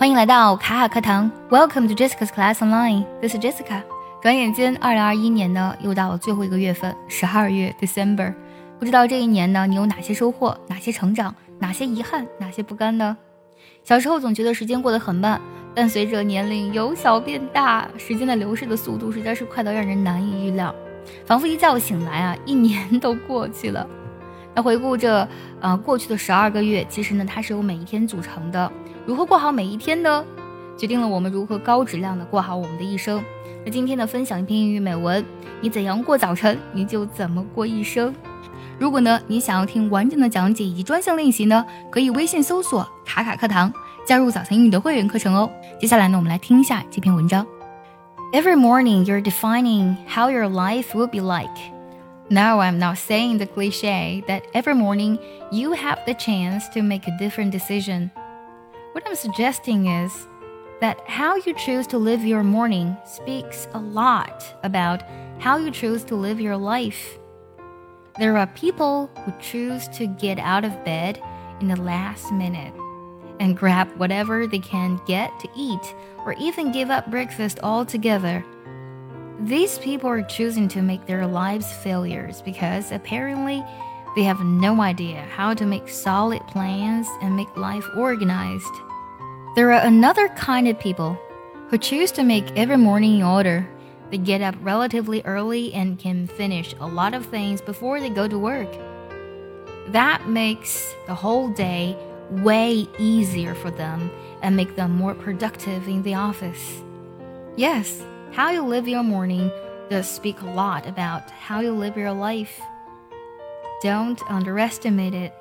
欢迎来到卡卡课堂，Welcome to Jessica's Class Online。This is Jessica。转眼间，二零二一年呢又到了最后一个月份，十二月 December。不知道这一年呢，你有哪些收获，哪些成长，哪些遗憾，哪些不甘呢？小时候总觉得时间过得很慢，但随着年龄由小变大，时间的流逝的速度实在是快到让人难以预料，仿佛一觉醒来啊，一年都过去了。那回顾着，呃，过去的十二个月，其实呢，它是由每一天组成的。如何过好每一天呢？决定了我们如何高质量的过好我们的一生。那今天呢，分享一篇英语美文：你怎样过早晨，你就怎么过一生。如果呢，你想要听完整的讲解以及专项练习呢，可以微信搜索“卡卡课堂”，加入早餐英语的会员课程哦。接下来呢，我们来听一下这篇文章。Every morning you're defining how your life will be like. Now, I'm not saying the cliche that every morning you have the chance to make a different decision. What I'm suggesting is that how you choose to live your morning speaks a lot about how you choose to live your life. There are people who choose to get out of bed in the last minute and grab whatever they can get to eat or even give up breakfast altogether these people are choosing to make their lives failures because apparently they have no idea how to make solid plans and make life organized. There are another kind of people who choose to make every morning in order. They get up relatively early and can finish a lot of things before they go to work. That makes the whole day way easier for them and make them more productive in the office. Yes, how you live your morning does speak a lot about how you live your life. Don't underestimate it.